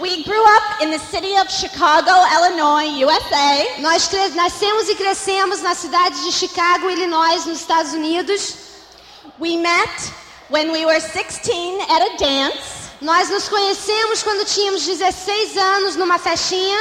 We grew up in the city of Chicago, Illinois, USA. Nós nascemos e crescemos na cidade de Chicago, Illinois, nos Estados Unidos. We met when we were 16 at a dance. Nós nos conhecemos quando tínhamos 16 anos numa festinha.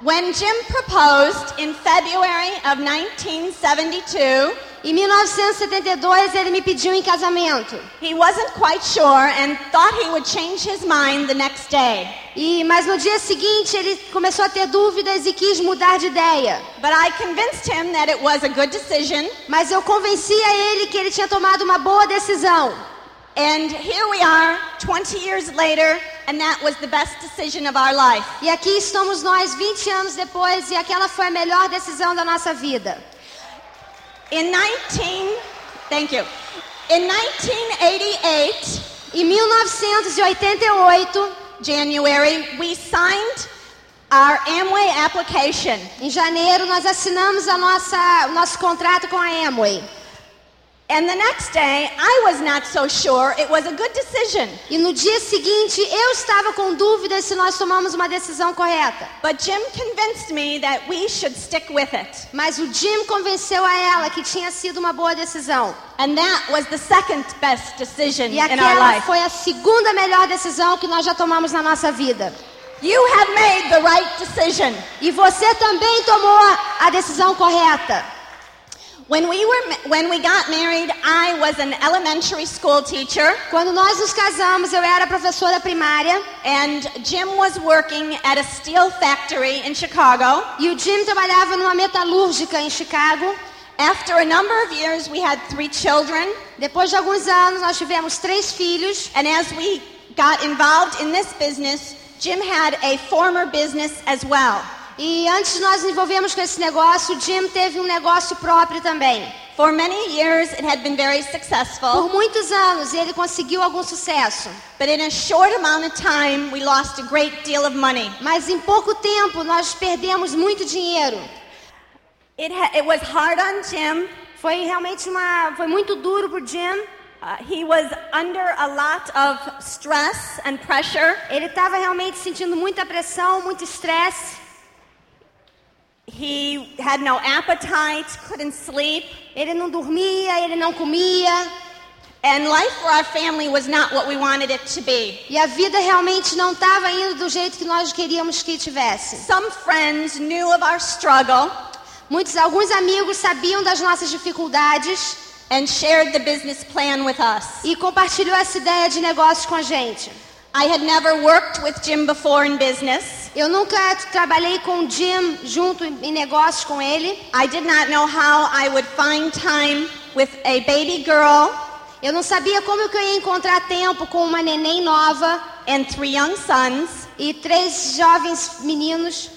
When Jim proposed in February of 1972, Em 1972 ele me pediu em casamento. he wasn't quite sure and thought he would change his mind the next day. E mas no dia seguinte ele começou a ter dúvidas e quis mudar de ideia. But I convinced him that it was a good decision, Mas eu convenci a ele que ele tinha tomado uma boa decisão. and here we are 20 years later, and that was the best decision of our life. E aqui estamos nós 20 anos depois e aquela foi a melhor decisão da nossa vida. In 19 Thank you. In 1988, Em 1988, January, we signed our Amway application. em janeiro, nós assinamos a nossa, o nosso contrato com a Amway. E no dia seguinte, eu estava com dúvidas se nós tomamos uma decisão correta. But Jim convinced me that we should stick with it. Mas o Jim convenceu a ela que tinha sido uma boa decisão. And that was the second best decision E in our aquela life. foi a segunda melhor decisão que nós já tomamos na nossa vida. You have made the right decision. E você também tomou a decisão correta. When we were when we got married, I was an elementary school teacher Quando nós nos casamos, eu era professora primária and Jim was working at a steel factory in Chicago. e o Jim trabalhava numa metalúrgica em Chicago. After a number of years, we had three children, Depois de alguns anos, nós tivemos três filhos. and as we got involved in this business, Jim had a former business as well. E antes de nós nos envolvermos com esse negócio, Jim teve um negócio próprio também. For many years, it had been very Por successful, muitos anos ele conseguiu algum sucesso. but in a short amount of time, we lost a great deal of money. Mas em pouco tempo nós perdemos muito dinheiro. It, it was hard on Jim. Foi realmente uma. Foi muito duro pro Jim. Uh, he was under a lot of stress and pressure. Ele estava realmente sentindo muita pressão, muito estresse. He had no appetite, couldn't sleep, Ele não dormia, ele não comia. and life for our family was not what we wanted it to be. E a vida realmente não estava indo do jeito que nós queríamos que tivesse. Some friends knew of our struggle Muitos, alguns amigos sabiam das nossas dificuldades and shared the business plan with us. e compartilhou essa ideia de negócio com a gente. I had never worked with Jim before in business. Eu nunca trabalhei com Jim junto em negócios com ele. I did not know how I would find time with a baby girl Eu não sabia como que eu ia encontrar tempo com uma neném nova and three young sons, e três jovens meninos.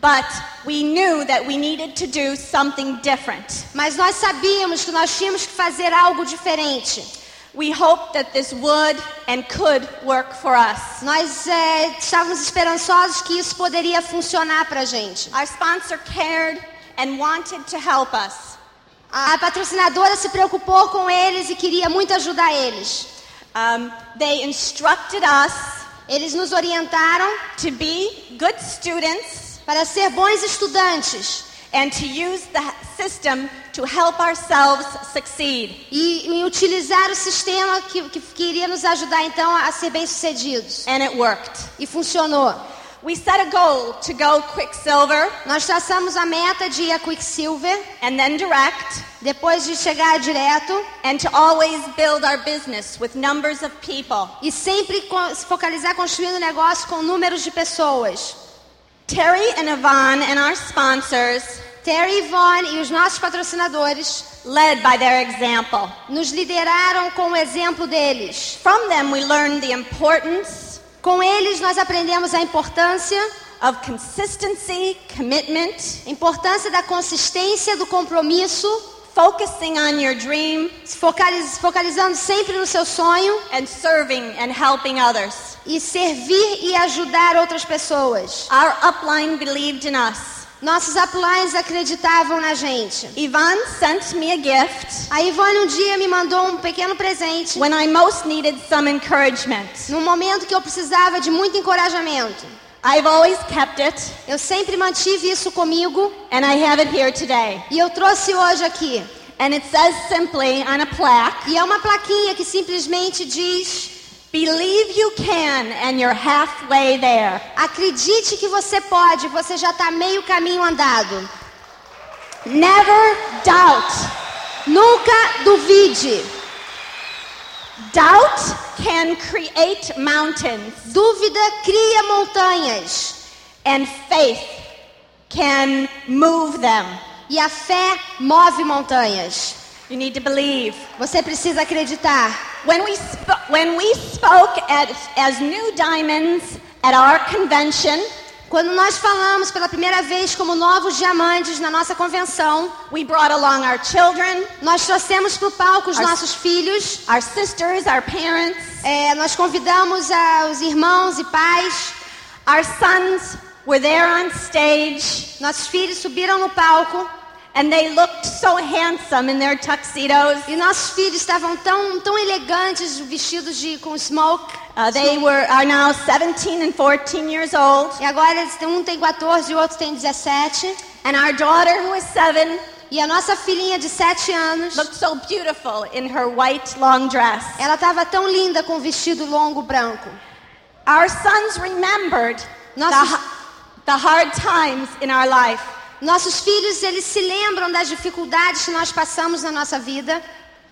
but we knew that we needed to do something different. Mas nós sabíamos que nós tínhamos que fazer algo diferente. We hoped that this would and could work for us. Nós é, estávamos esperançosos que isso poderia funcionar para a gente. Our sponsor cared and wanted to help us. A patrocinadora se preocupou com eles e queria muito ajudar eles. Um, they instructed us Eles nos orientaram to be good students para ser bons estudantes and to use the system to help ourselves succeed. e, e utilizar o sistema que, que, que iria nos ajudar então a ser bem-sucedidos. And it worked. E funcionou. We set a goal to go Quicksilver Nós traçamos a meta de ir a Quicksilver, and then direct depois de chegar direto and to always build our business with numbers of people. e sempre se focalizar construindo negócio com números de pessoas. Terry and Yvonne and our sponsors Terry Yvonne e os nossos patrocinadores led by their example. nos lideraram com o exemplo deles. From them, we learned the importance Com eles nós aprendemos a importância, of consistency, commitment, importância da consistência, do compromisso, focusing on your dream, focaliz- focalizando sempre no seu sonho and serving and helping others. e servir e ajudar outras pessoas. Our upline believed in us. Nossos uplines acreditavam na gente. Yvonne sent me a gift A Ivone um dia me mandou um pequeno presente when I most needed some encouragement. no momento que eu precisava de muito encorajamento. I've always kept it, Eu sempre mantive isso comigo and I have it here today. e eu trouxe hoje aqui. And it says simply on a plaque E é uma plaquinha que simplesmente diz: Believe you can, and you're halfway there. Acredite que você pode, você já está meio caminho andado. Never doubt. Nunca duvide. Doubt can create mountains, Dúvida cria montanhas and faith can move them. e a fé move montanhas. You need to believe. Você precisa acreditar. When we, sp- when we spoke at, as New Diamonds at our convention, Quando nós falamos pela primeira vez como novos diamantes na nossa convenção, we brought along our children, nós trouxemos para o palco os As- nossos filhos, our sisters, our parents, é, nós convidamos os irmãos e pais, our sons were there on stage, nossos filhos subiram no palco and they looked so handsome in their tuxedos. e nossos filhos estavam tão, tão elegantes, vestidos de com smoke. Uh, they were are now 17 and 14 years old, E agora um tem 14 e o outro tem 17. and our daughter, who is seven, E a nossa filhinha de 7 anos, looked so beautiful in her white long dress. ela estava tão linda com o vestido longo branco. Our sons remembered the, Nossos, ha- the hard times in our life. Nossos filhos, eles se lembram das dificuldades que nós passamos na nossa vida,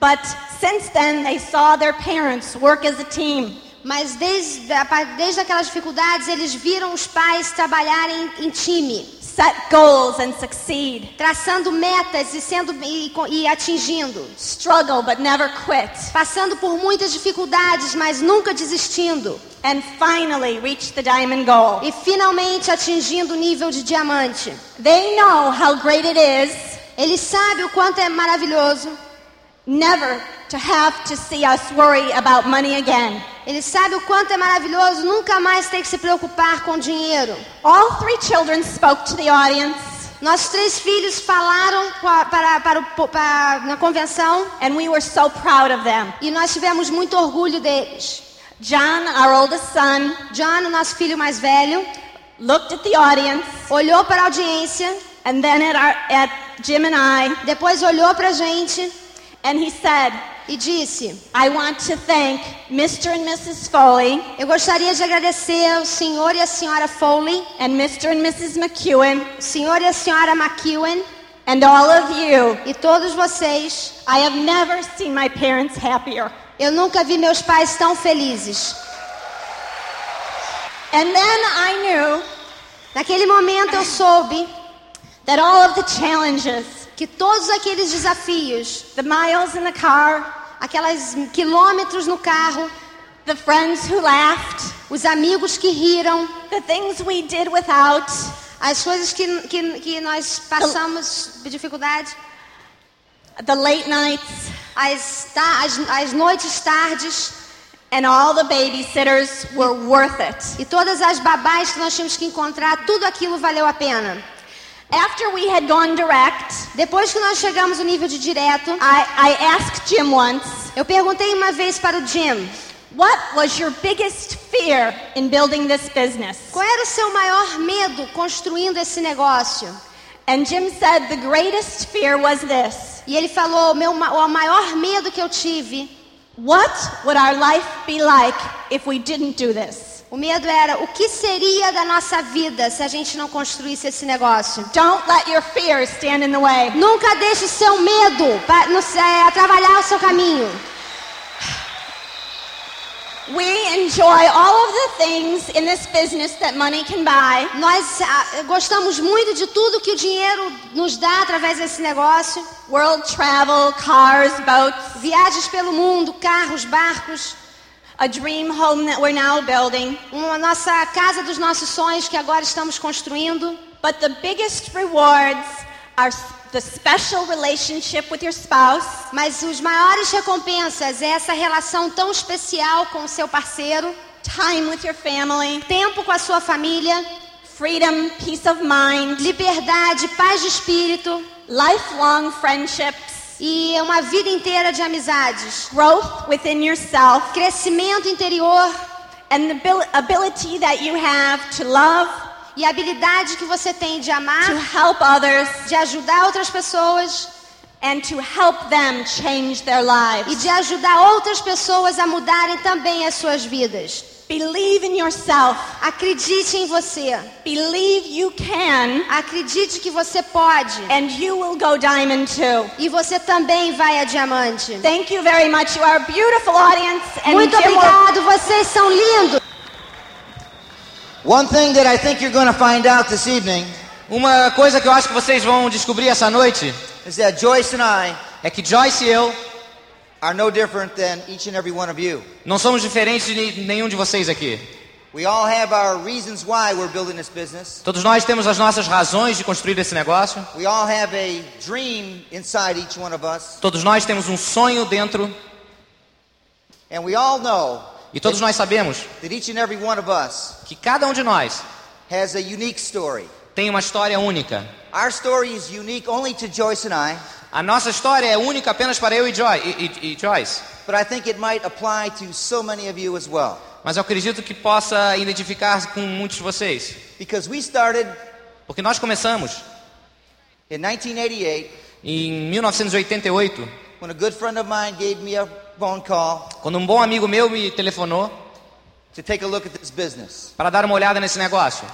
But since then, they saw their parents work as a team. mas desde, desde aquelas dificuldades eles viram os pais trabalharem em time, set goals and succeed, traçando metas e sendo e, e atingindo, struggle but never quit, passando por muitas dificuldades, mas nunca desistindo, and finally reach the diamond goal. e finalmente atingindo o nível de diamante. They know how great it is Eles sabem o quanto é maravilhoso. never to have to see us worry about money again. Eles sabem o quanto é maravilhoso nunca mais ter que se preocupar com dinheiro. All three children spoke to the audience, Nossos três filhos falaram pa- para, para, po- para- na convenção and we were so proud of them. e nós tivemos muito orgulho deles. John, our oldest son, John, o nosso filho mais velho, looked at the audience olhou para a audiência, and then at, our, at Jim and I, depois olhou para a gente and he said, e disse: I want to thank Mr. and Mrs. Foley Eu gostaria de agradecer ao senhor e a senhora Foley, and Mr. and Mrs. McEwen o senhor e a senhora McEwen and all of you. e todos vocês. I have never seen my parents happier. Eu nunca vi meus pais tão felizes. And then I knew Naquele momento eu soube that all of the challenges, que todos aqueles desafios, the miles in the car, aquelas quilômetros no carro, the friends who laughed, os amigos que riram, the things we did without, as coisas que, que, que nós passamos de dificuldade, the late nights, as, as, as noites tardes and all the babysitters were worth it. e todas as babás que nós tínhamos que encontrar, tudo aquilo valeu a pena. After we had gone direct, Depois que nós chegamos no nível de direto, I, I asked Jim once, eu perguntei uma vez para o Jim, What was your biggest fear in building this business? qual era o seu maior medo construindo esse negócio? And Jim said the greatest fear was this E ele falou, meu, o maior medo que eu tive What would our life be like if we didn't do this? O medo era o que seria da nossa vida se a gente não construísse esse negócio. Don't let your fears stand in the way. Nunca deixe seu medo pa- no- é, trabalhar o seu caminho. We enjoy all of the things in this business that money can buy. Nós ah, gostamos muito de tudo que o dinheiro nos dá através desse negócio. World travel, cars, boats, Viagens pelo mundo, carros, barcos, a dream home that we're now building. uma nossa casa dos nossos sonhos que agora estamos construindo. But the biggest rewards are the special relationship with your spouse, Mas os maiores recompensas é essa relação tão especial com o seu parceiro, time with your family, tempo com a sua família, freedom, peace of mind, liberdade, paz de espírito. Lifelong friendships, e uma vida inteira de amizades, growth within yourself, crescimento interior. And the abil- ability that you have to love, e a habilidade que você tem de amar, to help others, de ajudar outras pessoas. And to help them change their e lives. de ajudar outras pessoas a mudarem também as suas vidas. Believe in yourself. Acredite em você. Believe you can, Acredite que você pode. and you will go diamond too. E você também vai a diamante. Thank you very much. You are a beautiful audience, and Muito obrigado, vocês são lindos. One thing that I think you're going to find out this evening Uma coisa que eu acho que vocês vão descobrir essa noite is that Joyce and I é que Joyce e eu are no different than each and every one of you. não somos diferentes de nenhum de vocês aqui. We all have our reasons why we're building this business. Todos nós temos as nossas razões de construir esse negócio. We all have a dream inside each one of us. Todos nós temos um sonho dentro And we all know e todos nós sabemos that each and every one of us que cada um de nós has a unique story. tem uma história única. Our story is unique only to Joyce and I, A nossa história é única apenas para eu e, Joy, e, e- Joyce. but I think it might apply to so many of you as well. Mas eu acredito que possa identificar com muitos de vocês. Because we started Porque nós começamos in 1988 em 1988, when a good friend of mine gave me a phone call quando um bom amigo meu me telefonou to take a look at this business. para dar uma olhada nesse negócio.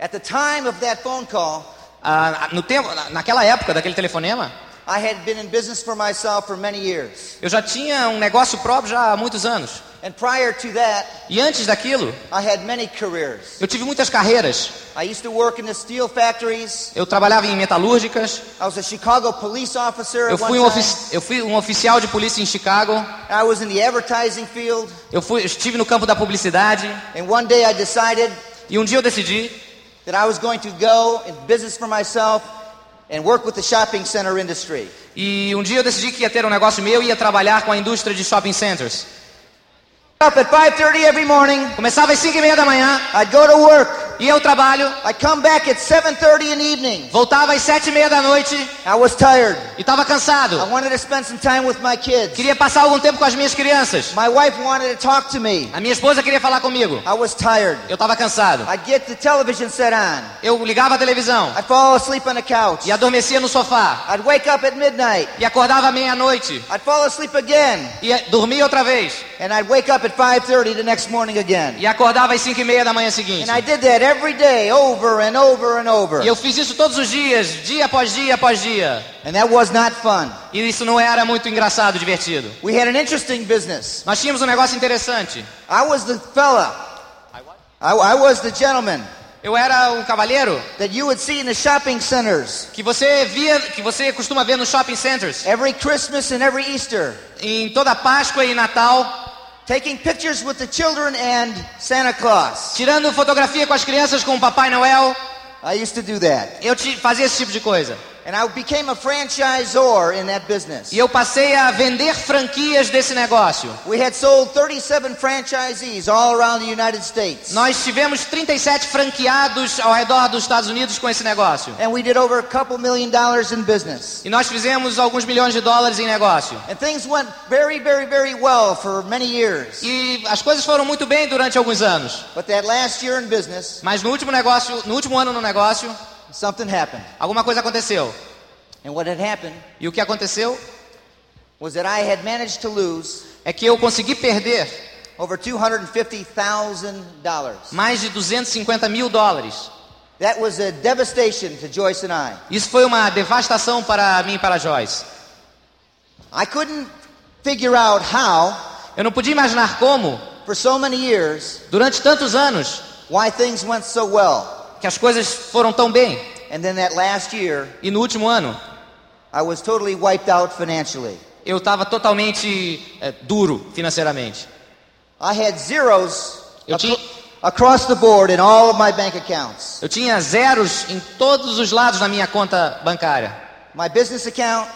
At the time of that phone call, Ah, no tempo, na- naquela época daquele telefonema, I had been in business for myself for many years. eu já tinha um negócio próprio já há muitos anos. And prior to that, E antes daquilo, I had many careers. eu tive muitas carreiras. I used to work in the steel factories. Eu trabalhava em metalúrgicas. I was a Chicago police officer Eu fui, um eu fui um oficial de polícia em Chicago. I was in the advertising field. Eu fui, eu estive no campo da publicidade. And one day I decided E um dia eu decidi that I was going to go in business for myself and work with the shopping center industry. E um dia eu decidi que ia ter um negócio meu e ia trabalhar com a indústria de shopping centers. Up at 5:30 every morning, Começava às 5 e meia da manhã, I'd go to work. Ia ao trabalho, I'd come back at 7:30 in the evening. voltava às 7 e meia da noite I was tired. e estava cansado. I wanted to spend some time with my kids. Queria passar algum tempo com as minhas crianças. My wife wanted to talk to me. A minha esposa queria falar comigo. I was tired. Eu estava cansado. I'd get the television set on. Eu ligava a televisão I'd fall asleep on the couch. e adormecia no sofá. I'd wake up at midnight. E acordava à meia-noite I'd fall asleep again. e dormia outra vez. And I'd wake up at 5:30 the next morning again. E acordava às 5 e meia da manhã seguinte. And I did that every day, over and over and over. E eu fiz isso todos os dias, dia após dia após dia. And that was not fun. E isso não era muito engraçado, divertido. We had an interesting business. Nós tínhamos um negócio interessante. I was the fella. I, I was the gentleman Eu era o cavalheiro that you would see in the shopping centers que você via, que você costuma ver nos shopping centers, every Christmas and every Easter, em toda Páscoa e Natal, taking pictures with the children and Santa Claus. tirando fotografia com as crianças com o Papai Noel. I used to do that. Eu fazia esse tipo de coisa. And I became a franchisor in that business. E eu passei a vender franquias desse negócio. We had sold 37 franchisees all around the United States. Nós tivemos 37 franqueados ao redor dos Estados Unidos com esse negócio. And we did over a couple million dollars in business. E nós fizemos alguns milhões de dólares em negócio. And things went very, very, very well for many years. E as coisas foram muito bem durante alguns anos. But that last year in business, Mas no último negócio, no último ano no negócio, something happened. alguma coisa aconteceu. And what had happened E o que aconteceu was that I had managed to lose é que eu consegui perder over $250,000. mais de 250 mil dólares. That was a devastation to Joyce and I. Isso foi uma devastação para mim e para Joyce. I couldn't figure out how, Eu não podia imaginar como, for so many years, durante tantos anos, why things went so well. Que as coisas foram tão bem. And then that last year, E no último ano, I was totally wiped out financially. eu estava totalmente é, duro financeiramente. I had zeros Eu tinha- across the board in all of my bank accounts. Eu tinha zeros em todos os lados da minha conta bancária. My business account,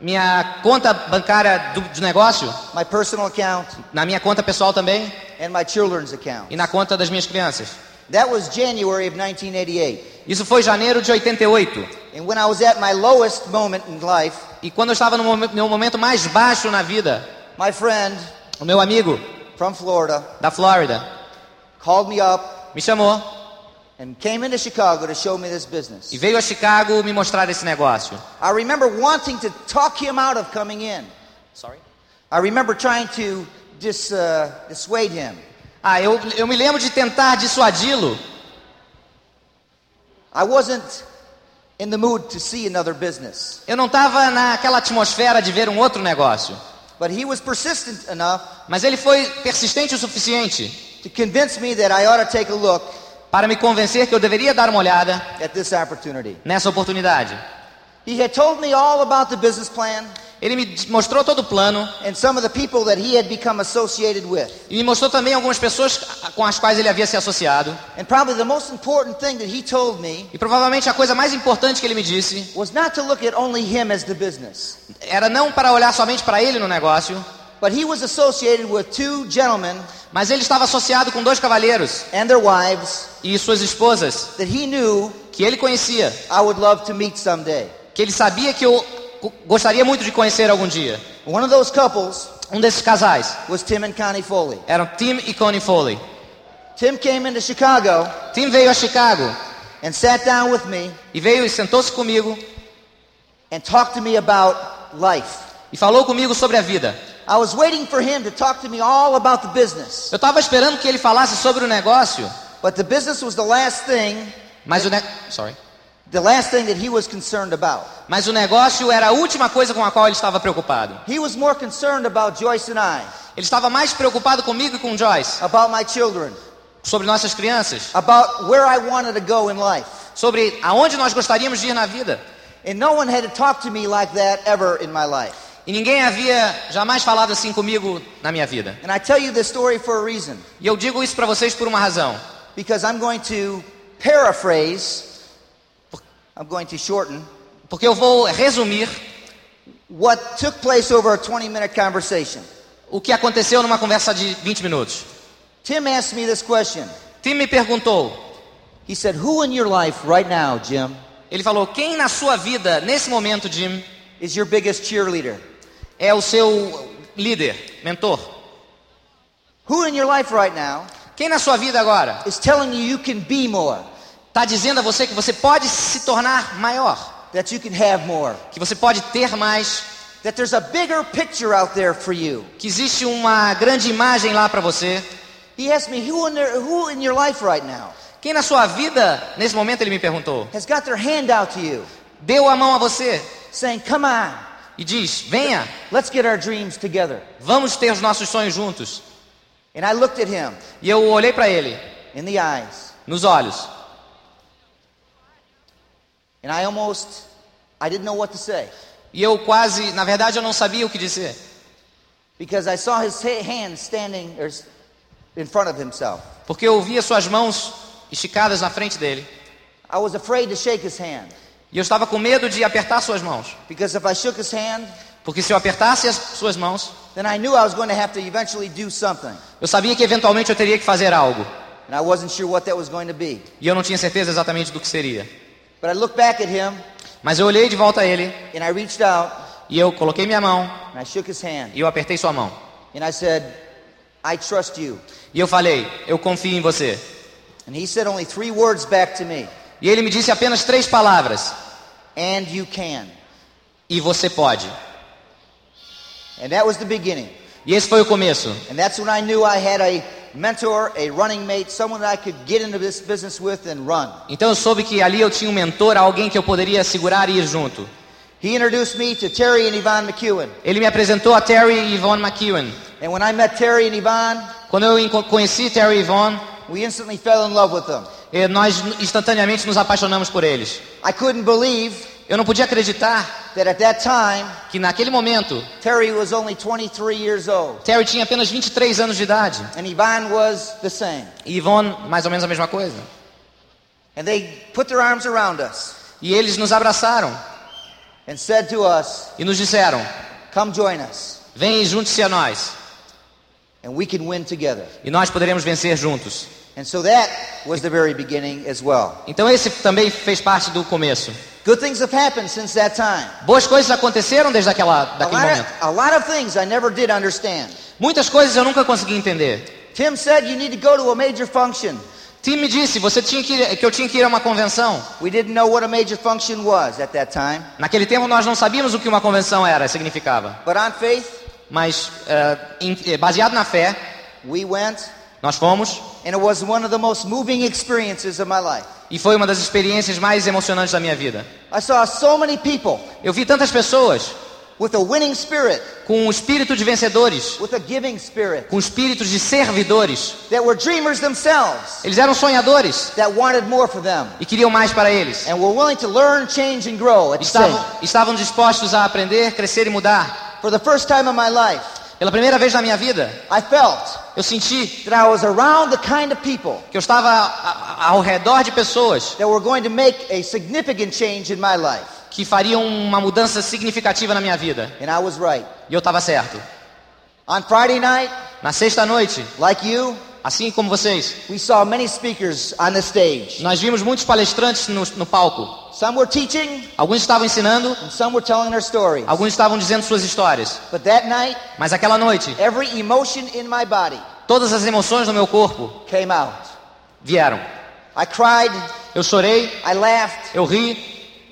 Minha conta bancária do, de negócio, my personal account, na minha conta pessoal também and my children's account. e na conta das minhas crianças. That was January of 1988. Isso foi janeiro de 88. And when I was at my lowest moment in life, E quando eu estava no momen- meu momento mais baixo na vida, my friend o meu amigo from Florida da Flórida called me up me chamou and came into Chicago to show me this business. e veio a Chicago me mostrar esse negócio. I remember wanting to talk him out of coming in. Sorry? I remember trying to dis, uh, dissuade him. Ah, eu, eu me lembro de tentar dissuadi-lo. I wasn't in the mood to see another business. Eu não estava naquela atmosfera de ver um outro negócio. But he was persistent enough Mas ele foi persistente o suficiente to convince me that I ought to take a look para me convencer que eu deveria dar uma olhada at this opportunity. nessa oportunidade. He had told me all about the business plan Ele me mostrou todo o plano and some of the people that he had become associated with. e me mostrou também algumas pessoas com as quais ele havia se associado. And probably the most important thing that he told me E provavelmente a coisa mais importante que ele me disse was not to look at only him as the business, era não para olhar somente para ele no negócio, but he was associated with two gentlemen mas ele estava associado com dois cavalheiros and their wives e suas esposas that he knew que ele conhecia, I would love to meet someday. que ele sabia que eu gostaria muito de conhecer algum dia. One of those couples Um desses casais was Tim and Connie Foley. eram Tim e Connie Foley. Tim came into Chicago Tim veio a Chicago and sat down with me e veio e sentou-se comigo and talked to me about life. e falou comigo sobre a vida. I was waiting for him to talk to me all about the business, Eu estava esperando que ele falasse sobre o negócio, but the business was the last thing, mas o, ne- Sorry. The last thing that he was concerned about. mas o negócio era a última coisa com a qual ele estava preocupado. He was more concerned about Joyce and I, Ele estava mais preocupado comigo e com Joyce, about my children, sobre nossas crianças, about where I wanted to go in life. sobre aonde nós gostaríamos de ir na vida. And no one had to talk to me like that ever in my life. E ninguém havia jamais falado assim comigo na minha vida. And I tell you this story for a reason, E eu digo isso para vocês por uma razão. because I'm going to paraphrase, I'm going to shorten Porque eu vou resumir what took place over a 20 minute conversation. o que aconteceu numa conversa de 20 minutos. Tim asked me this question. Tim me perguntou, He said, Who in your life right now, Jim, ele falou: "Quem na sua vida nesse momento, Jim, is your biggest cheerleader? é o seu líder, mentor? Who in your life right now Quem na sua vida agora is telling you you can be more, está dizendo a você que você pode se tornar maior, that you can have more, que você pode ter mais, that there's a bigger picture out there for you? que existe uma grande imagem lá para você? He asked me, Who in, their, who in your life right now? Quem na sua vida nesse momento ele me perguntou, has got their hand out to you, deu a mão a você? Saying, Come on, e diz: "Venha, let's get our dreams together? vamos ter os nossos sonhos juntos". And I looked at him E eu olhei para ele. in the eyes, nos olhos and I almost, I didn't know what to say. e eu quase, na verdade, eu não sabia o que dizer, Because I saw his hand standing in front of himself. porque eu via suas mãos esticadas na frente dele. I was afraid to shake his hand. E eu estava com medo de apertar suas mãos, Because if I shook his hand, porque se eu apertasse as suas mãos, then I knew I was going to have to eventually do something. eu sabia que eventualmente eu teria que fazer algo, And I wasn't sure what that was going to be. e eu não tinha certeza exatamente do que seria. But I looked back at him Mas eu olhei de volta a ele and I reached out e eu coloquei minha mão and I shook his hand. e eu apertei sua mão. And I said, I trust you. E eu falei: "Eu confio em você". And he said only three words back to me. E ele me disse apenas três palavras: And you can. "E você pode". And that was the beginning. E esse foi o começo. And that's when I knew I had a mentor, a running mate, someone that I could get into this business with and run. Então eu soube que ali eu tinha um mentor, alguém que eu poderia segurar e ir junto. He introduced me to Terry and Yvonne McEwen. Ele me apresentou a Terry e Yvonne McEwen. And when I met Terry and Yvonne, Quando eu conheci Terry e Yvonne, we instantly fell in love with them. eh, nós instantaneamente nos apaixonamos por eles. I couldn't believe Eu não podia acreditar that at that time, que naquele momento Terry was only 23 years old Terry tinha apenas 23 anos de idade and Yvonne was the same. e Yvonne mais ou menos a mesma coisa. And they put their arms around us E eles nos abraçaram and said to us, e nos disseram: Come join us "Vem junte-se a nós and we can win together. e nós poderemos vencer juntos". And so that was the very beginning as well. Então esse também fez parte do começo. Good things have happened since that time. Boas coisas aconteceram desde aquela, A daquele lot, momento. of, a lot of things I never did understand. Muitas coisas eu nunca consegui entender. Tim said you need to go to a major function. Tim me disse você tinha que, ir- que eu tinha que ir a uma convenção. We didn't know what a major function was at that time. Naquele tempo nós não sabíamos o que uma convenção era, significava. But on faith, Mas eh, em- eh, baseado na fé, we went, nós fomos and it was one of the most moving experiences of my life. e foi uma das experiências mais emocionantes da minha vida. I saw so many people Eu vi tantas pessoas with a winning spirit, com o espírito de vencedores, with a giving spirit, com espíritos de servidores. that were dreamers themselves, Eles eram sonhadores that wanted more for them, e queriam mais para eles. and were willing to learn, change, and grow at the Estavam, estavam dispostos a aprender, crescer e mudar. For the first time in my life, Pela primeira vez na minha vida, I felt eu senti that I was around the kind of people que eu estava ao redor de pessoas that were going to make a significant change in my life. que fariam uma mudança significativa na minha vida. And I was right. E eu estava certo. On Friday night, Na sexta noite, like you, assim como vocês, we saw many speakers on the stage. nós vimos muitos palestrantes no, no palco. Some were teaching, Alguns estavam ensinando, and some were telling their stories. alguns estavam dizendo suas histórias. But that night, Mas aquela noite, every emotion in my body todas as emoções do meu corpo came out. vieram. I cried, Eu chorei, I laughed, eu ri,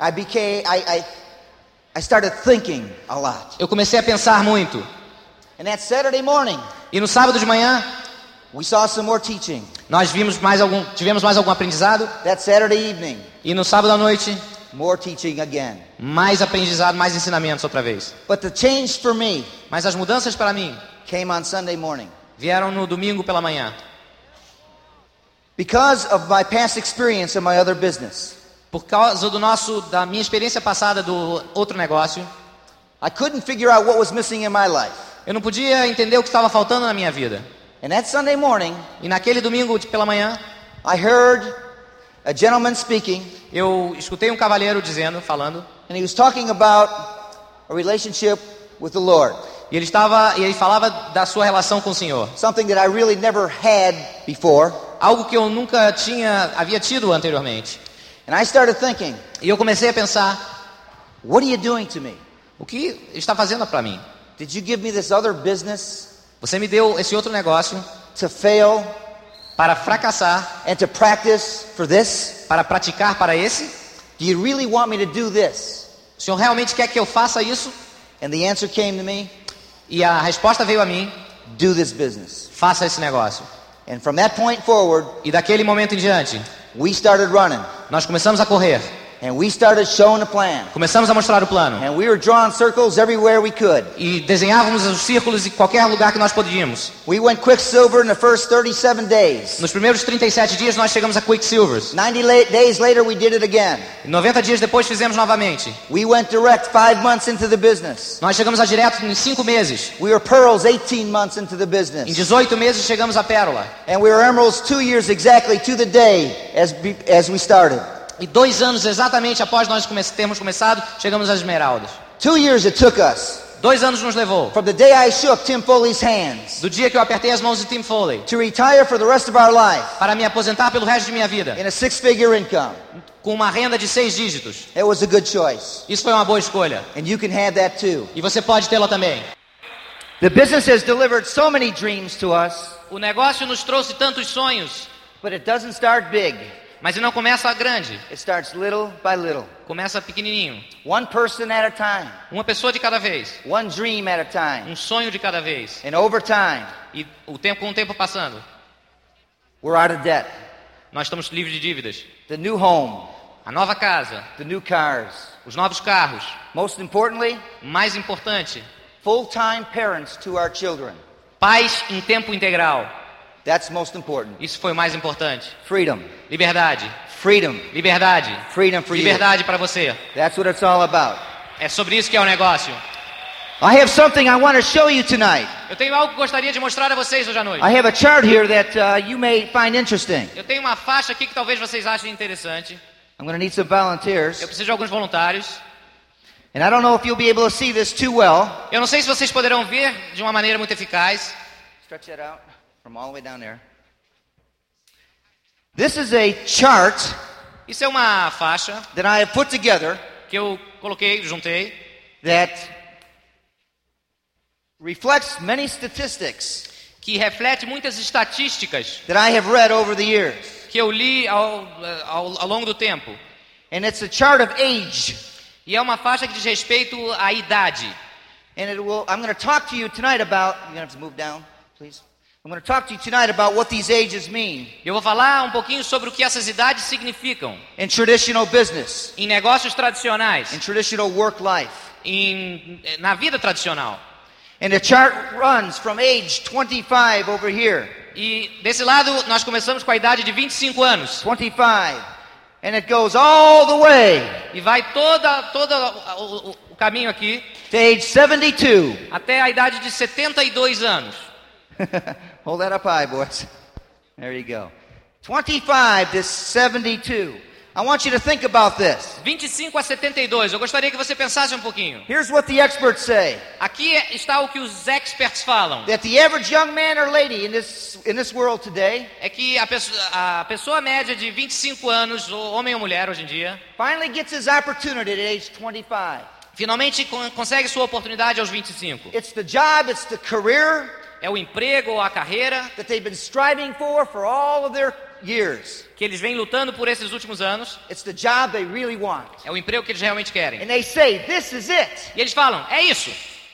I became, I, I, I started thinking a lot. eu comecei a pensar muito. And that Saturday morning, E no sábado de manhã, we saw some more teaching. Nós vimos mais algum, tivemos mais algum aprendizado. That Saturday evening, E no sábado à noite, more teaching again. mais aprendizado, mais ensinamentos outra vez. But the change for me Mas as mudanças para mim came on Sunday morning. vieram no domingo pela manhã. Because of my past experience in my other business, Por causa do nosso, da minha experiência passada do outro negócio, I couldn't figure out what was missing in my life. eu não podia entender o que estava faltando na minha vida. And that Sunday morning, E naquele domingo pela manhã, I heard a gentleman speaking, eu escutei um cavalheiro dizendo, falando, and he was talking about a relationship with the Lord. e ele estava, e ele falava da sua relação com o Senhor, Something that I really never had before. algo que eu nunca tinha havia tido anteriormente. And I started thinking, E eu comecei a pensar, what are you doing to me? o que está fazendo para mim? Did you give me this other business Você me deu esse outro negócio to fail para fracassar, and to practice for this? para praticar para esse? Do you really want me to do this? O Senhor realmente quer que eu faça isso? And the answer came to me, E a resposta veio a mim: do this business. faça esse negócio. And from that point forward, E daquele momento em diante, we started running. nós começamos a correr, And we started showing the plan. começamos a mostrar o plano And we were drawing circles everywhere we could. e desenhávamos os círculos em qualquer lugar que nós podíamos. We went Quicksilver in the first 37 days. Nos primeiros 37 dias nós chegamos a Quicksilvers. 90 la- days later, we did it again. E 90 dias depois fizemos novamente. We went direct five months into the business. Nós chegamos a direto em 5 meses. We were pearls 18 months into the Em business. 18 meses chegamos a Pérola. And we were emeralds two years exactly to the day as, as we started. E dois anos exatamente após nós termos começado, chegamos às Esmeraldas. Two years it took us Dois anos nos levou. from the day I shook Tim Foley's hands Do dia que eu apertei as mãos de Tim Foley to retire for the rest of our life para me aposentar pelo resto de minha vida in a six figure income. com uma renda de seis dígitos. It was a good choice. Isso foi uma boa escolha. And you can have that too. E você pode tê-la também. The business has delivered so many dreams to us, O negócio nos trouxe tantos sonhos, but it doesn't start big. Mas não começa grande, It starts little by little. começa pequenininho. One person at a time. Uma pessoa de cada vez, One dream at a time. um sonho de cada vez. And over time, E o tempo com o tempo passando, we're out of debt. nós estamos livres de dívidas. The new home, A nova casa, the new cars. os novos carros, Most importantly, mais importante, full-time parents to our children. paz em tempo integral. That's most important. Isso foi o mais importante. Freedom. Liberdade, Freedom. liberdade, Freedom for liberdade para você. That's what it's all about. É sobre isso que é o negócio. I have something I want to show you tonight. Eu tenho algo que gostaria de mostrar a vocês hoje à noite. I have a chart here that uh, you may find interesting. Eu tenho uma faixa aqui que talvez vocês achem interessante. I'm going to need some volunteers. Eu preciso de alguns voluntários. And I don't know if you'll be able to see this too well. Eu não sei se vocês poderão ver de uma maneira muito eficaz. Stretch that out from all the way down there. This is a chart Isso é uma faixa that I have put together que eu coloquei, juntei, that reflects many statistics que reflete muitas estatísticas that I have read over the years. que eu li ao, ao, ao longo do tempo. And it's a chart of age. E é uma faixa que diz respeito à idade. And it will, I'm going to talk to you tonight about, you're going to have to move down, please. I'm going to talk to you tonight about what these ages mean Eu vou falar um pouquinho sobre o que essas idades significam in traditional business, em negócios tradicionais, in traditional work life. em, na vida tradicional. And the chart runs from age 25 over here, E desse lado nós começamos com a idade de 25 anos 25, and it goes all the way e vai toda todo o, o- o caminho aqui to age 72. até a idade de 72 anos. Hold that up high, boys. There you go. 25 to 72. I want you to think about this. 25 a 72. Eu gostaria que você pensasse um pouquinho. Here's what the experts say Aqui está o que os experts falam. that the average young man or lady in this, in this world today É que a pessoa, a pessoa média de 25 anos, homem ou mulher hoje em dia, finally gets his opportunity at age 25. finalmente con- consegue sua oportunidade aos 25. It's the job, it's the career É o emprego ou a carreira that they've been striving for for all of their years. que eles vêm lutando por esses últimos anos. It's the job they really want. É o emprego que eles realmente querem. And they say, This is it. E eles falam, é isso,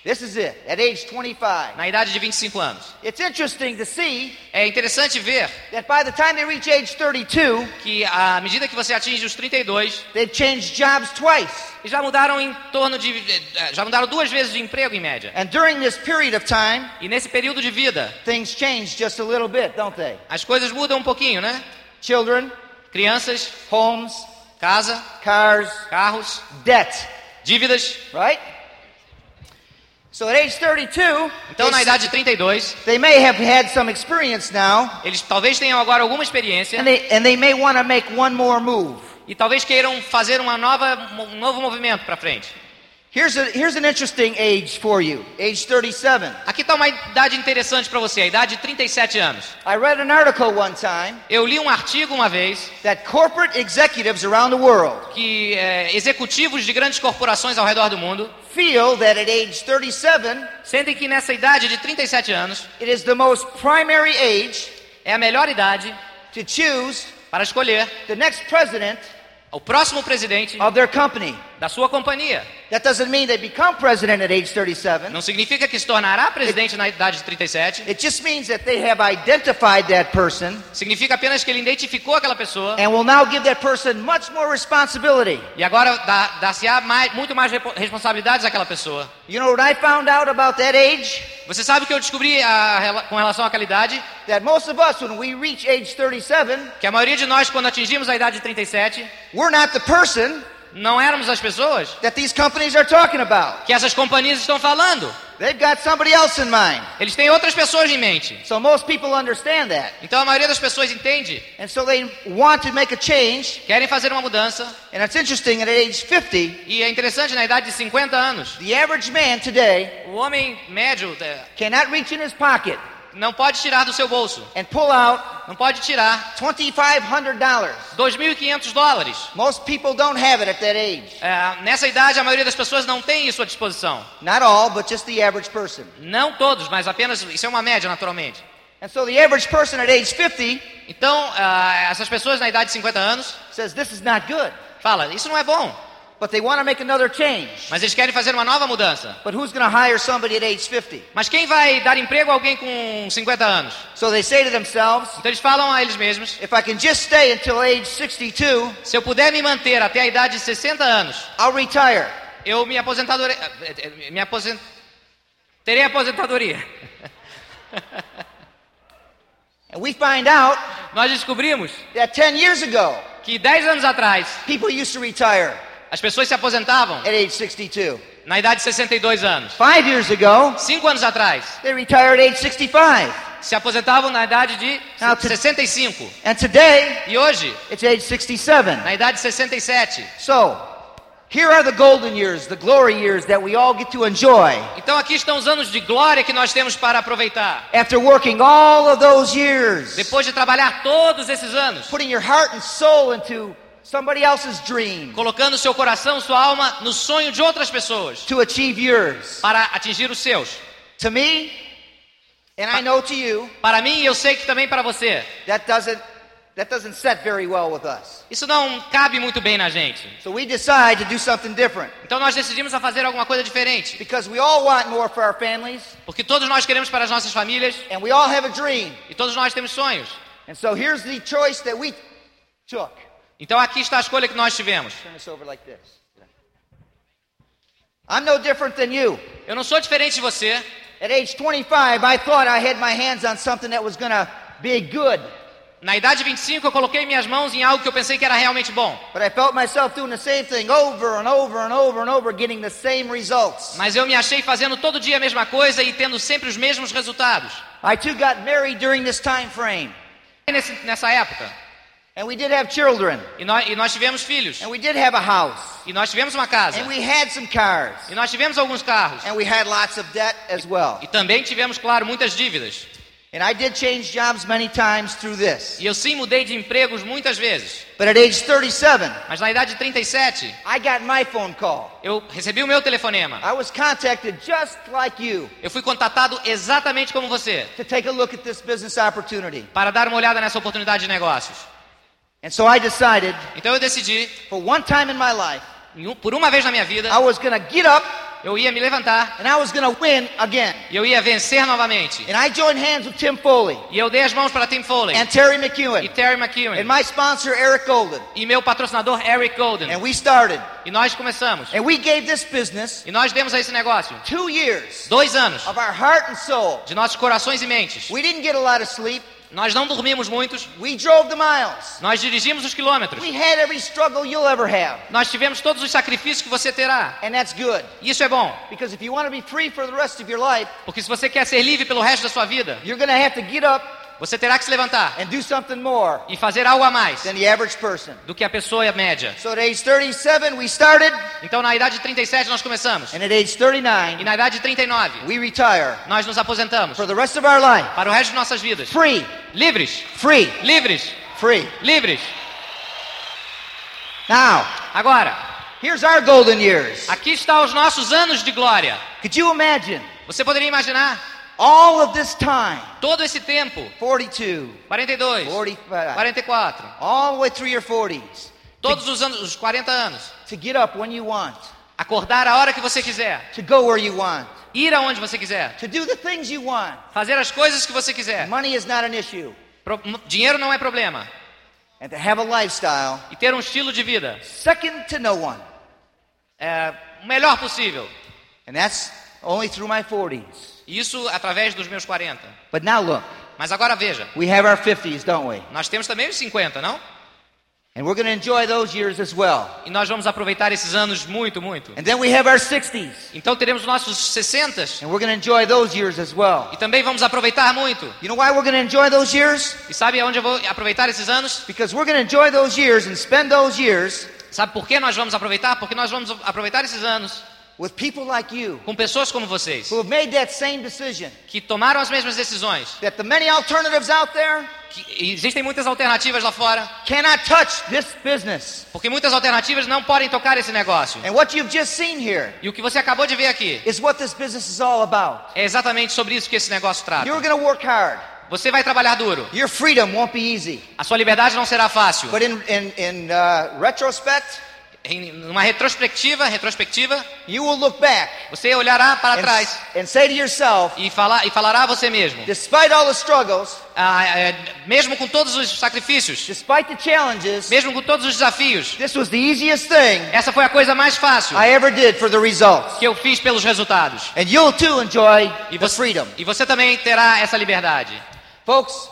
This is it at age 25. na idade de 25 anos. It's interesting to see É interessante ver that by the time they reach age 32, que à medida que você atinge os 32, they've changed jobs twice. eles já mudaram em torno de eh, já mudaram duas vezes de emprego em média. And during this period of time, E nesse período de vida, things change just a little bit, don't they? as coisas mudam um pouquinho, né? Children, Crianças, homes, casa, cars, carros, debt, dívidas. right? So at age 32, Então, na they, idade de 32, they may have had some experience now, eles talvez tenham agora alguma experiência and they, and they may want to make one more move. e talvez queiram fazer uma nova, um novo movimento para frente. Here's, a, here's an interesting age for you, age 37. Aqui está uma idade interessante para você, a idade de 37 anos. I read an article one time Eu li um artigo uma vez that corporate executives around the world que eh, executivos de grandes corporações ao redor do mundo feel that at age 37, sentem que nessa idade de 37 anos it is the most primary age é a melhor idade to choose para escolher the next president o próximo presidente of their company. Da sua companhia. That doesn't mean they become president at age 37. Não significa que se tornará presidente na idade de 37. It just means that they have identified that person Significa apenas que ele identificou aquela pessoa and will now give that person much more responsibility. e agora dá- dá-se-á mais, muito mais responsabilidades àquela pessoa. You know what I found out about that age? Você sabe o que eu descobri a rela- com relação àquela idade? That most of us, when we reach age 37, Que a maioria de nós, quando atingimos a idade de 37, we're not the person não éramos as pessoas that these companies are talking about. que essas companhias estão falando. They've got somebody else in mind. Eles têm outras pessoas em mente. So most people understand that. Então a maioria das pessoas entende, And so they want to make a change. querem fazer uma mudança. And it's interesting at age 50, E é interessante, na idade de 50 anos, the average man today o homem médio eh, cannot reach in his pocket não pode tirar do seu bolso. and pull out Não pode tirar $2,500. 2.500 dólares. Most people don't have it at that age. É, nessa idade, a maioria das pessoas não tem isso à disposição. Not all, but just the average person. Não todos, mas apenas, isso é uma média, naturalmente. And so the average person at age 50 Então, ah, essas pessoas na idade de 50 anos says this is not good. falam, isso não é bom, But they want to make another change. mas eles querem fazer uma nova mudança. But who's going to hire somebody at age 50? Mas quem vai dar emprego a alguém com 50 anos? So they say to themselves, Então eles falam a eles mesmos, if I can just stay until age 62, se eu puder me manter até a idade de 60 anos, I'll retire. eu me aposentadoria, me aposent... terei aposentadoria. And we find out Nós descobrimos that 10 years ago, que 10 anos atrás people used to retire as pessoas se aposentavam at age 62. na idade de 62 anos. Five years ago, Cinco anos atrás they retired at age 65. se aposentavam na idade de Now, to- 65 And today, e hoje it's age 67. na idade de 67. So, Here are the golden years, the glory years that we all get to enjoy Então aqui estão os anos de glória que nós temos para aproveitar. after working all of those years, Depois de trabalhar todos esses anos, putting your heart and soul into somebody else's dream colocando seu coração, sua alma no sonho de outras pessoas to achieve yours. para atingir os seus. To me, and I know to you, Para mim, e eu sei que também para você, that doesn't that doesn't set very well with us. isso não cabe muito bem na gente. So we decide to do something different Então nós decidimos a fazer alguma coisa diferente, because we all want more for our families porque todos nós queremos para as nossas famílias and we all have a dream. e todos nós temos sonhos. And so here's the choice that we took. Então aqui está a escolha que nós tivemos. Eu não sou diferente de você. At age 25, I thought I had my hands on something that was going to be good. Na idade de 25, eu coloquei minhas mãos em algo que eu pensei que era realmente bom. But I felt myself doing the same thing over and over and over and over, getting the same results. Mas eu me achei fazendo todo dia a mesma coisa e tendo sempre os mesmos resultados. I too got married during this time frame. Nesse- nessa época. And we did have children. E nós, e nós tivemos filhos. And we did have a house. E nós tivemos uma casa. And we had some cars. E nós tivemos alguns carros. And we had lots of debt as well. E também tivemos, claro, muitas dívidas. And I did change jobs many times through this. E eu sim mudei de empregos muitas vezes. But at age 37, Mas na idade de 37, I got my phone call. eu recebi o meu telefonema. I was contacted just like you Eu fui contatado exatamente como você, to take a look at this business opportunity. para dar uma olhada nessa oportunidade de negócios. And so I decided, Então eu decidi, for one time in my life, por uma vez na minha vida, I was to get up eu ia me levantar and I was to win again. e eu ia vencer novamente. And I joined hands with Tim Foley E eu dei as mãos para Tim Foley and Terry e McEwen Terry and McEwen my sponsor, Eric Golden. e meu patrocinador Eric Golden. And we started. E nós começamos. And we gave this business E nós demos a esse negócio two years dois anos of our heart and soul. de nossos corações e mentes. We didn't get a lot of sleep. Nós não dormimos muitos, We drove the miles. nós dirigimos os quilômetros. We had every struggle you'll ever have. Nós tivemos todos os sacrifícios que você terá. And that's good. Isso é bom, Because if you want to be free for the rest of your life, porque se você quer ser livre pelo resto da sua vida, you're going to have to get up você terá que se levantar and do something more e fazer algo a mais than the average person. do que a pessoa média. So at age 37, we started, Então na idade de 37 nós começamos. and at age E 39, na idade de 39 we retire nós nos aposentamos for the rest of our life. para o resto de nossas vidas. Free, Livres, free, livres, free. livres. Now, Agora, here's our golden years. aqui estão os nossos anos de glória. Could you imagine Você poderia imaginar all of this time? todo esse tempo, 42, 42, 45, 44, all the way through your 40s, todos os anos, os 40 anos, to get up when you want, acordar a hora que você quiser, to go where you want, ir aonde você quiser, to do the things you want. fazer as coisas que você quiser. Money is not an issue. Pro- dinheiro não é problema. And to have a lifestyle E ter um estilo de vida second to no one. é, o melhor possível. And that's only through my 40s. Isso através dos meus 40. But now look, Mas agora veja, we have our 50s, don't we? nós temos também os 50, não? And we're going to enjoy those years as well. E nós vamos aproveitar esses anos muito, muito. And then we have our 60s. Então teremos os nossos 60 And we're going to enjoy those years as well. e também vamos aproveitar muito. You know why we're going to enjoy those years? E sabe aonde eu vou aproveitar esses anos? Because we're going to enjoy those years and spend those years Sabe por que nós vamos aproveitar? Porque nós vamos aproveitar esses anos with people like you com pessoas como vocês, who have made that same decision. que tomaram as mesmas decisões. That the many alternatives out there Que existem muitas alternativas lá fora, cannot touch this business. porque muitas alternativas não podem tocar esse negócio. And what you've just seen here E o que você acabou de ver aqui is what this business is all about. é exatamente sobre isso que esse negócio trata. You're going to work hard. Você vai trabalhar duro. Your freedom won't be easy. A sua liberdade não será fácil. But in, in, in uh, retrospect, Em uma retrospectiva, retrospectiva, you will look back você olhará para and, trás and say to yourself, e, falar, e falará a você mesmo. despite all the struggles, Ah, é, mesmo com todos os sacrifícios, despite the challenges, mesmo com todos os desafios, this was the easiest thing essa foi a coisa mais fácil I ever did for the results. que eu fiz pelos resultados. And you'll too enjoy E the você, freedom. e você também terá essa liberdade. Folks,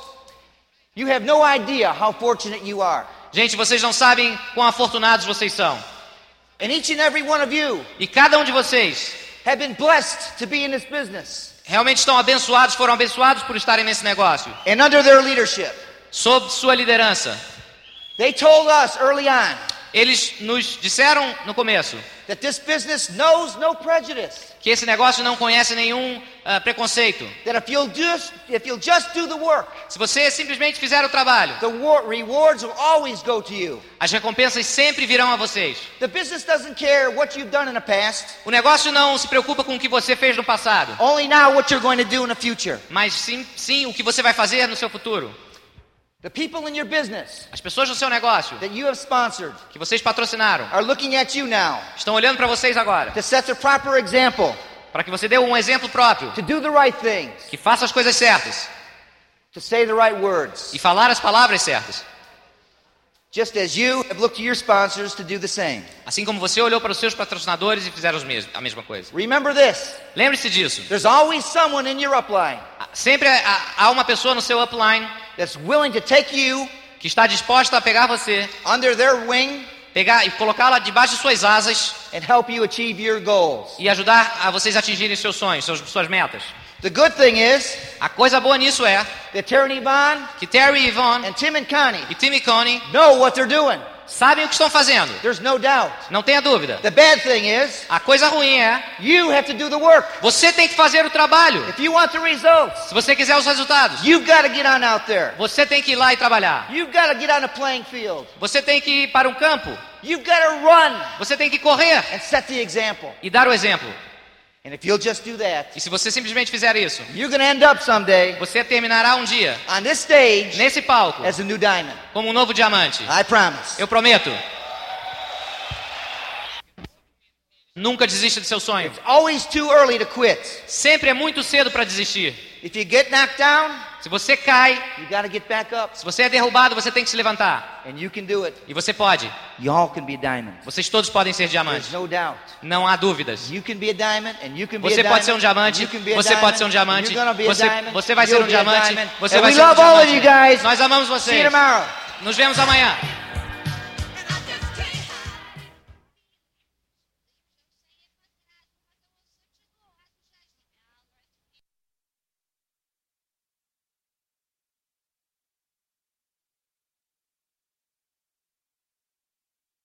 you have no idea how fortunate you are. Gente, vocês não sabem quão afortunados vocês são. And each and every one of you E cada um de vocês have been blessed to be in this business realmente estão abençoados, foram abençoados por estarem nesse negócio. and under their leadership. Sob sua liderança. They told us early on Eles nos disseram no começo that this business knows no prejudice. que esse negócio não conhece nenhum ah, preconceito. That if you'll just if you'll just do the work, Se você simplesmente fizer o trabalho, the war, rewards will always go to you. as recompensas sempre virão a vocês. The business doesn't care what you've done in the past, O negócio não se preocupa com o que você fez no passado, only now what you're going to do in the future. mas sim, sim o que você vai fazer no seu futuro. The people in your business As pessoas do seu negócio, that you have sponsored que vocês patrocinaram, are looking at you now estão olhando para vocês agora, to set the proper example, para que você dê um exemplo próprio, to do the right things, que faça as coisas certas to say the right words, e falar as palavras certas. Just as you have looked to your sponsors to do the same. Assim como você olhou para os seus patrocinadores e fizeram mesmos, a mesma coisa. Remember this Lembre-se disso. there's always someone in your upline Sempre há uma pessoa no seu upline that's willing to take you que está disposta a pegar você, under their wing pegar e colocá-la debaixo de suas asas and help you achieve your goals. e ajudar a vocês atingirem seus sonhos, seus, suas metas. The good thing is A coisa boa nisso é that Terry Yvonne que Terry Yvonne and Tim and Connie e Tim e Connie know what they're doing. sabem o que estão fazendo. There's no doubt. Não tenha dúvida. The bad thing is A coisa ruim é you have to do the work. você tem que fazer o trabalho. If you want the results, Se você quiser os resultados, you've got to get on out there. você tem que ir lá e trabalhar. You've got to get on the playing field. Você tem que ir para um campo. Você tem que correr and set the example. e dar o exemplo. That, E se você simplesmente fizer isso, you're going to end up someday você terminará um dia on this stage nesse palco as a new diamond. como um novo diamante. I promise. Eu prometo. Nunca desista de seu sonho. It's always too early to quit. Sempre é muito cedo para desistir. If you get knocked down, Se você cai, se você é derrubado, você tem que se levantar. E você pode. Vocês todos podem ser diamantes. Não há dúvidas. Você pode ser um diamante, você pode ser um diamante, você- você vai ser um diamante, você vai ser um diamante. Nós amamos vocês. Nos vemos amanhã.